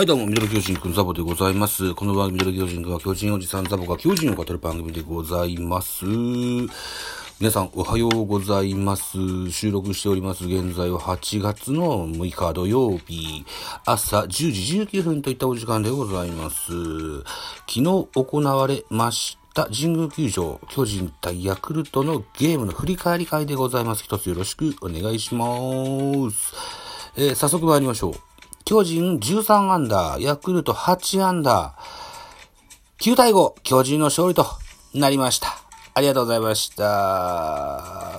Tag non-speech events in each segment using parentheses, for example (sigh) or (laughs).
はい、どうも、ミドル巨人くんザボでございます。この番組、ミドル巨人くんは巨人おじさんザボが巨人を語る番組でございます。皆さん、おはようございます。収録しております。現在は8月の6日土曜日、朝10時19分といったお時間でございます。昨日行われました神宮球場、巨人対ヤクルトのゲームの振り返り会でございます。一つよろしくお願いします。えー早速参りましょう。巨人13アンダー、ヤクルト8アンダー、9対5、巨人の勝利となりました。ありがとうございました。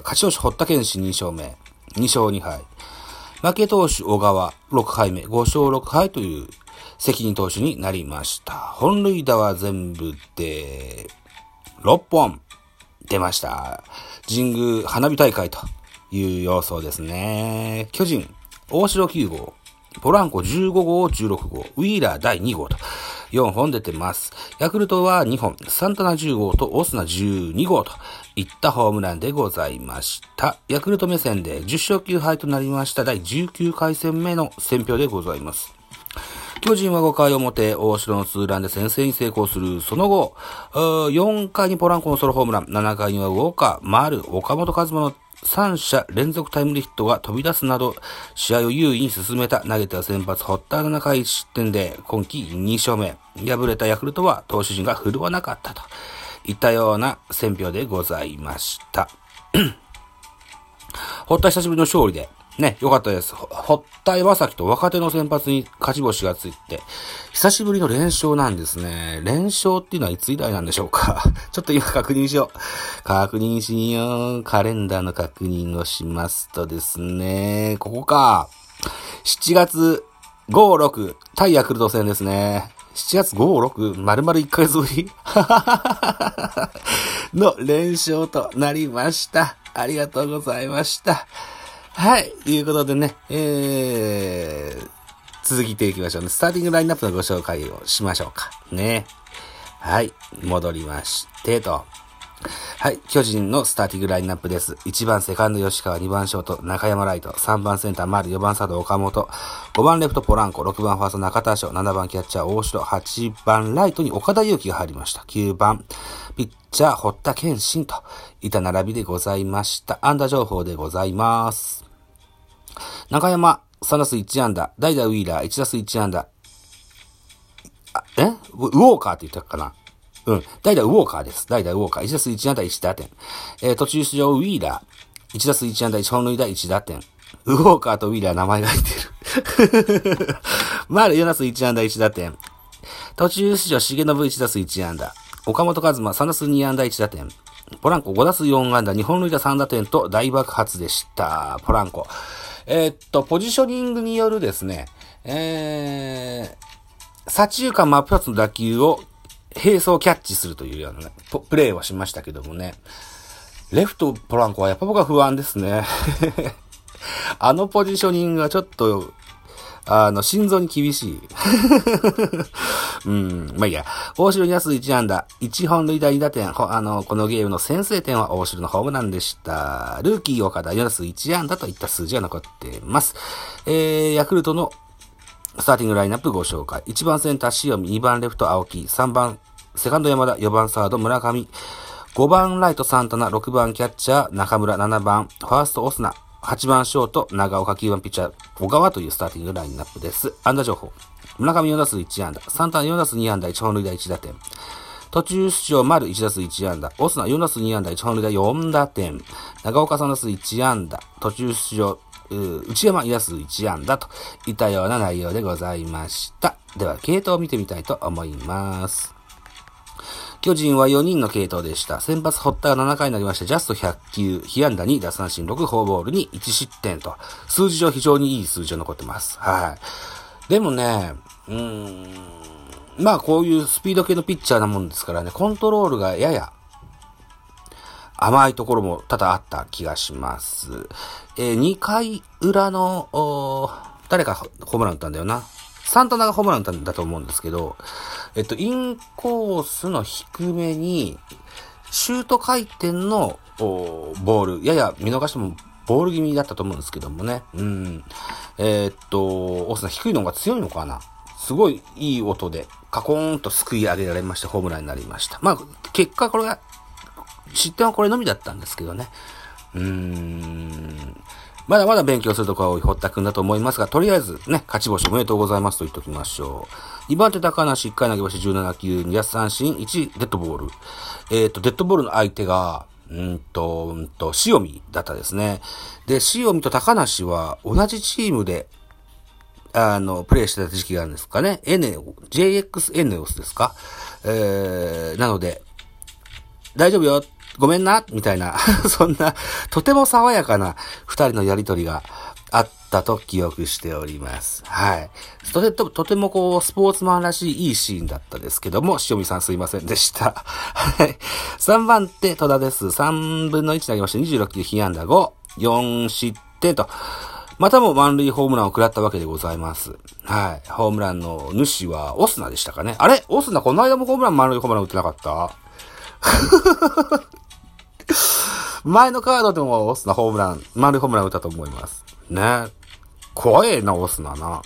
勝ち投手堀田健士2勝目、2勝2敗。負け投手小川6敗目、5勝6敗という責任投手になりました。本塁打は全部で6本出ました。神宮花火大会という様相ですね。巨人、大城9号、ポランコ15号、16号、ウィーラー第2号と4本出てます。ヤクルトは2本、サンタナ10号とオスナ12号といったホームランでございました。ヤクルト目線で10勝9敗となりました第19回戦目の選票でございます。巨人は5回表、大城のツーランで先制に成功する。その後、4回にポランコのソロホームラン、7回にはウォーカー、丸、岡本和真の3者連続タイムリーヒットが飛び出すなど、試合を優位に進めた投げては先発、ホッター7回1失点で、今季2勝目。敗れたヤクルトは投手陣が振るわなかったといったような選票でございました。ホッター久しぶりの勝利で、ね、よかったです。ほ堀田山崎と若手の先発に勝ち星がついて、久しぶりの連勝なんですね。連勝っていうのはいつ以来なんでしょうか (laughs) ちょっと今確認しよう。確認しよう。カレンダーの確認をしますとですね、ここか。7月5、6、対ヤクルト戦ですね。7月5、6、丸々1ヶ月ぶり？(laughs) の連勝となりました。ありがとうございました。はい。ということでね、えー、続いていきましょうね。スターティングラインナップのご紹介をしましょうか。ね。はい。戻りまして、と。はい。巨人のスターティングラインナップです。1番セカンド吉川、2番ショート中山ライト、3番センター丸、4番サード岡本、5番レフトポランコ、6番ファースト中田翔、7番キャッチャー大城、8番ライトに岡田祐希が入りました。9番ピッチャー堀田健信といた並びでございました。安打情報でございます。中山、3打数1安打、代打ウィーラー、1打数1安打、あえ？ウウォーカーって言ったかな？うん。代打ウォーカーです。代打ウォーカー。1打数1安打1打点。えー途中出場ウィーラー。1打数1安打1本塁打1打点。ウォーカーとウィーラー名前が入ってる。(laughs) 丸4打数1安打1打点。途中出場重信1打数1安打。岡本和真3打数2安打1打点。ポランコ5打数4安打2本塁打3打点と大爆発でした。ポランコ。えーっと、ポジショニングによるですね、えー、左中間真っ二つの打球を並走キャッチするというようなね、プレーをしましたけどもね。レフトポランコはやっぱ僕は不安ですね。(laughs) あのポジショニングはちょっと、あの、心臓に厳しい。(laughs) うん、まあいいや。大城2打数1安打、1本塁打2打点、あの、このゲームの先制点は大城のホームランでした。ルーキー岡田4打数1安打といった数字が残っています。えー、ヤクルトのスターティングラインナップご紹介。1番センター塩見、2番レフト青木、3番セカンド山田、4番サード村上、5番ライトサンタナ、6番キャッチャー中村、7番ファーストオスナ、8番ショート長岡、9番ピッチャー。小川というスターティングラインナップです。安打情報。村上4打数1安打、サンタナ4打数2安打、1本塁打1打点。途中出場丸1打数1安打、オスナ4打数2安打、1本塁打4打点。長岡3打数1安打、途中出場う内山2打数1安打といったような内容でございました。では、系統を見てみたいと思います。巨人は4人の系統でした。先発堀田が7回になりまして、ジャスト100球、被安打2、奪三振6、フォーボールに1失点と、数字上非常にいい数字が残ってます。はい。でもね、うーん、まあこういうスピード系のピッチャーなもんですからね、コントロールがやや甘いところも多々あった気がします。えー2回裏の、誰かホームラン打ったんだよな。サンタナがホームラン打ったんだと思うんですけど、えっと、インコースの低めに、シュート回転のーボール、やや見逃してもボール気味だったと思うんですけどもね。うん。えーっと、オスナ低いのが強いのかなすごいいい音で、カコーンとすくい上げられまして、ホームランになりました。まあ、結果これが、失点はこれのみだったんですけどね。うーん。まだまだ勉強するところは多い堀田くんだと思いますが、とりあえずね、勝ち星おめでとうございますと言っておきましょう。2番手高梨1回投げ星17球、2奪三振、1デッドボール。えっ、ー、と、デッドボールの相手が、うんと、うんと、塩見だったですね。で、塩見と高梨は同じチームで、あの、プレイしてた時期があるんですかね。N、JX エネオスですかえー、なので、大丈夫よ、ごめんな、みたいな (laughs) そんな、とても爽やかな二人のやりとりがあったと記憶しております。はい。とて、ととてもこう、スポーツマンらしいいいシーンだったですけども、塩見さんすいませんでした。はい。3番手、戸田です。3分の1投げまして、26球、被安打5、4失点と、またも満塁ホームランを食らったわけでございます。はい。ホームランの主はオスナでしたかね。あれ？オスナこの間もホームラン満塁ホームラン打ってなかった？前のカードでもオスナホームラン、丸ホームラン打ったと思います。ね。怖えな、オスナな。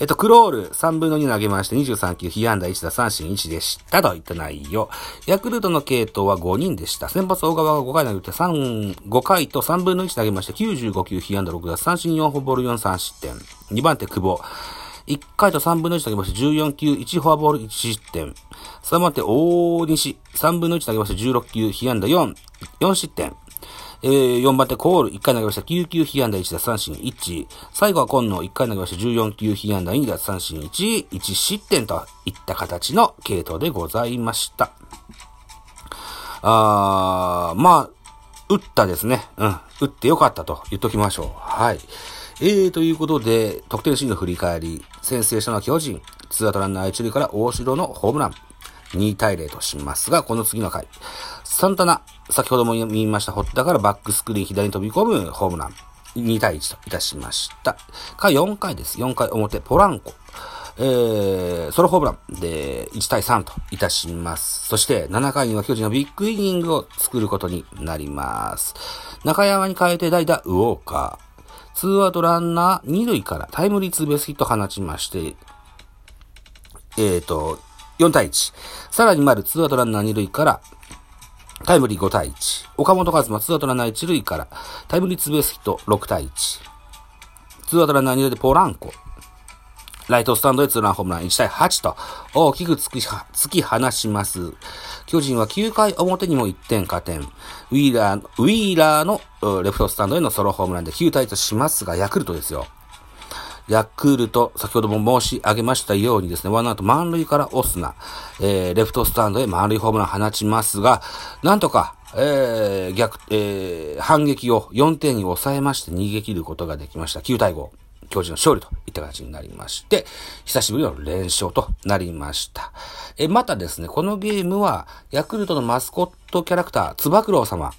えっと、クロール3分の2投げまして23球、被安打1打三振1でした。といった内容。ヤクルトの系統は5人でした。先発小川が5回投げて3、5回と3分の1投げまして95球、被安打6打三振4フォボール4三失点。2番手久保。1回と3分の1投げまして14球、1フォアボール1失点。3番手大西。3分の1投げまして16球、被安打4、4失点。えー、4番手コール、1回投げました9球被安打1奪三振1。最後は今野、1回投げました14球被安打2奪三振1、1失点といった形の系統でございました。あー、まあ、打ったですね。うん。打ってよかったと言っときましょう。はい。えー、ということで、得点シーンの振り返り。先制したのは巨人。ツーアウトランナー1塁から大城のホームラン。2対0としますが、この次の回。サンタナ、先ほども言いました、ホッタからバックスクリーン左に飛び込むホームラン。2対1といたしました。か、4回です。4回表、ポランコ。えー、ソロホームランで1対3といたします。そして7回には巨人のビッグイニングを作ることになります。中山に変えて代打ウォーカー。ツーアウトランナー2塁からタイムリーツーベースヒット放ちまして、えっ、ー、と、4対1。さらに丸、ツーアウトランナー2塁から、タイムリー5対1。岡本和真、ツーアウトランナー1塁から、タイムリーツーベースヒット6対1。ツーアウトランナー2塁でポランコ。ライトスタンドへツーランホームラン1対8と大きく突き突き放します。巨人は9回表にも1点加点。ウィーラー、ウィーラーのレフトスタンドへのソロホームランで9対としますが、ヤクルトですよ。ヤクルト、先ほども申し上げましたようにですね、ワンアウト満塁からオスナ、えー、レフトスタンドへ満塁ホームラン放ちますが、なんとか、えー、逆、えー、反撃を4点に抑えまして逃げ切ることができました。9対5。巨人の勝利といった形になりまして、久しぶりの連勝となりました。え、またですね、このゲームは、ヤクルトのマスコットキャラクター、つば九郎様、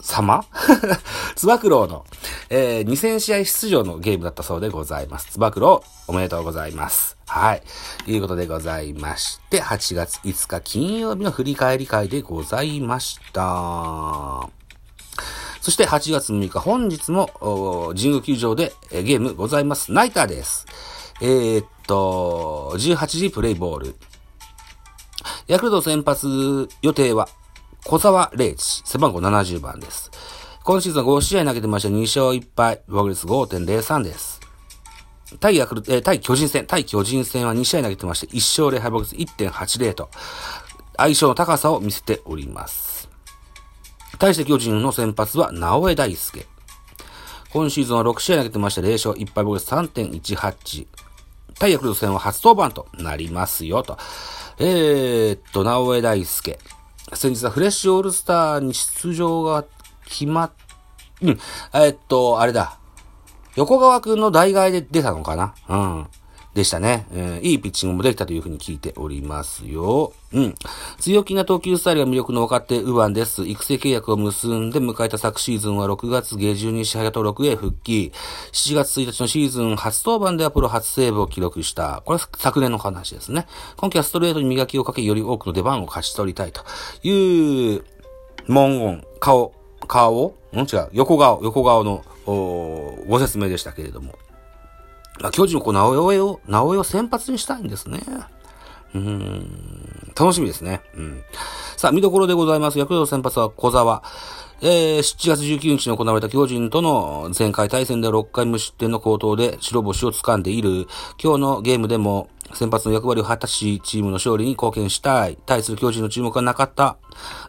様？(laughs) つば九郎の、えー、2000試合出場のゲームだったそうでございます。つば九郎、おめでとうございます。はい。ということでございまして、8月5日金曜日の振り返り会でございました。そして8月6日、本日も、神宮球場でゲームございます。ナイターです。えー、っと、18時プレイボール。ヤクルト先発予定は、小沢玲地、背番号70番です。今シーズン5試合投げてました2勝1敗、防御率5.03です。対ヤクル、えー、対巨人戦、対巨人戦は2試合投げてまして、1勝0敗防御率1.80と、相性の高さを見せております。対して巨人の先発は直江大輔。今シーズンは6試合投げてまして、0勝1敗防御率3.18。対ヤクルト戦は初登板となりますよ、と。えー、っと、直江大輔。先日はフレッシュオールスターに出場が決まっ、うん、えっと、あれだ。横川くんの代替で出たのかな？うん。でしたね。えー、いいピッチングもできたというふうに聞いておりますよ。うん。強気な投球スタイルが魅力の分かってウバンです。育成契約を結んで迎えた昨シーズンは6月下旬に支配登録へ復帰。7月1日のシーズン初登板ではプロ初セーブを記録した。これは昨年の話ですね。今季はストレートに磨きをかけ、より多くの出番を勝ち取りたいという文言、顔、顔ん？違う。横顔、横顔のご説明でしたけれども。まあ、巨人をこう、直江を、直江を先発にしたいんですね。うん、楽しみですね。うん。さあ、見どころでございます。ヤクルト先発は小沢。えー、7月19日に行われた巨人との前回対戦で6回無失点の好投で白星を掴んでいる。今日のゲームでも先発の役割を果たし、チームの勝利に貢献したい。対する巨人の注目はなかった。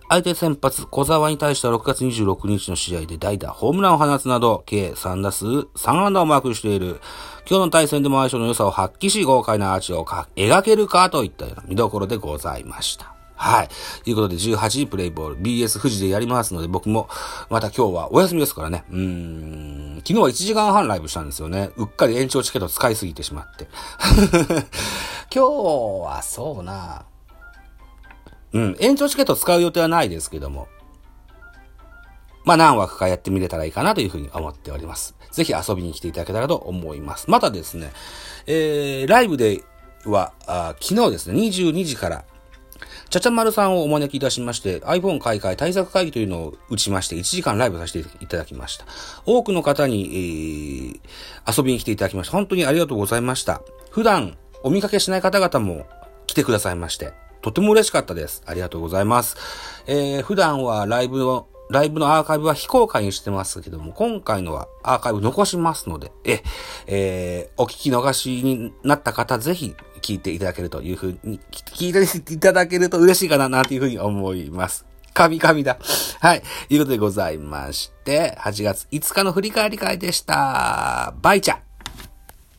相手先発、小沢に対しては6月26日の試合で代打、ホームランを放つなど、計3打数3安打をマークしている。今日の対戦でも相性の良さを発揮し、豪快なアーチを描けるかといったような見どころでございました。はい。ということで、18時プレイボール、BS 富士でやりますので、僕も、また今日はお休みですからね。うーん。昨日は1時間半ライブしたんですよね。うっかり延長チケット使いすぎてしまって。(laughs) 今日はそうな。うん。延長チケット使う予定はないですけども。まあ何枠かやってみれたらいいかなというふうに思っております。ぜひ遊びに来ていただけたらと思います。またですね、えー、ライブでは、あ昨日ですね、22時から、ちゃちゃまるさんをお招きいたしまして、iPhone 開会対策会議というのを打ちまして、1時間ライブさせていただきました。多くの方に、えー、遊びに来ていただきました。本当にありがとうございました。普段お見かけしない方々も来てくださいまして、とても嬉しかったです。ありがとうございます。えー、普段はライブのライブのアーカイブは非公開にしてますけども、今回のはアーカイブ残しますので、え、えー、お聞き逃しになった方、ぜひ聞いていただけるというふうに、聞いていただけると嬉しいかな、なんていうふうに思います。神々だ。(laughs) はい。ということでございまして、8月5日の振り返り会でした。バイチャ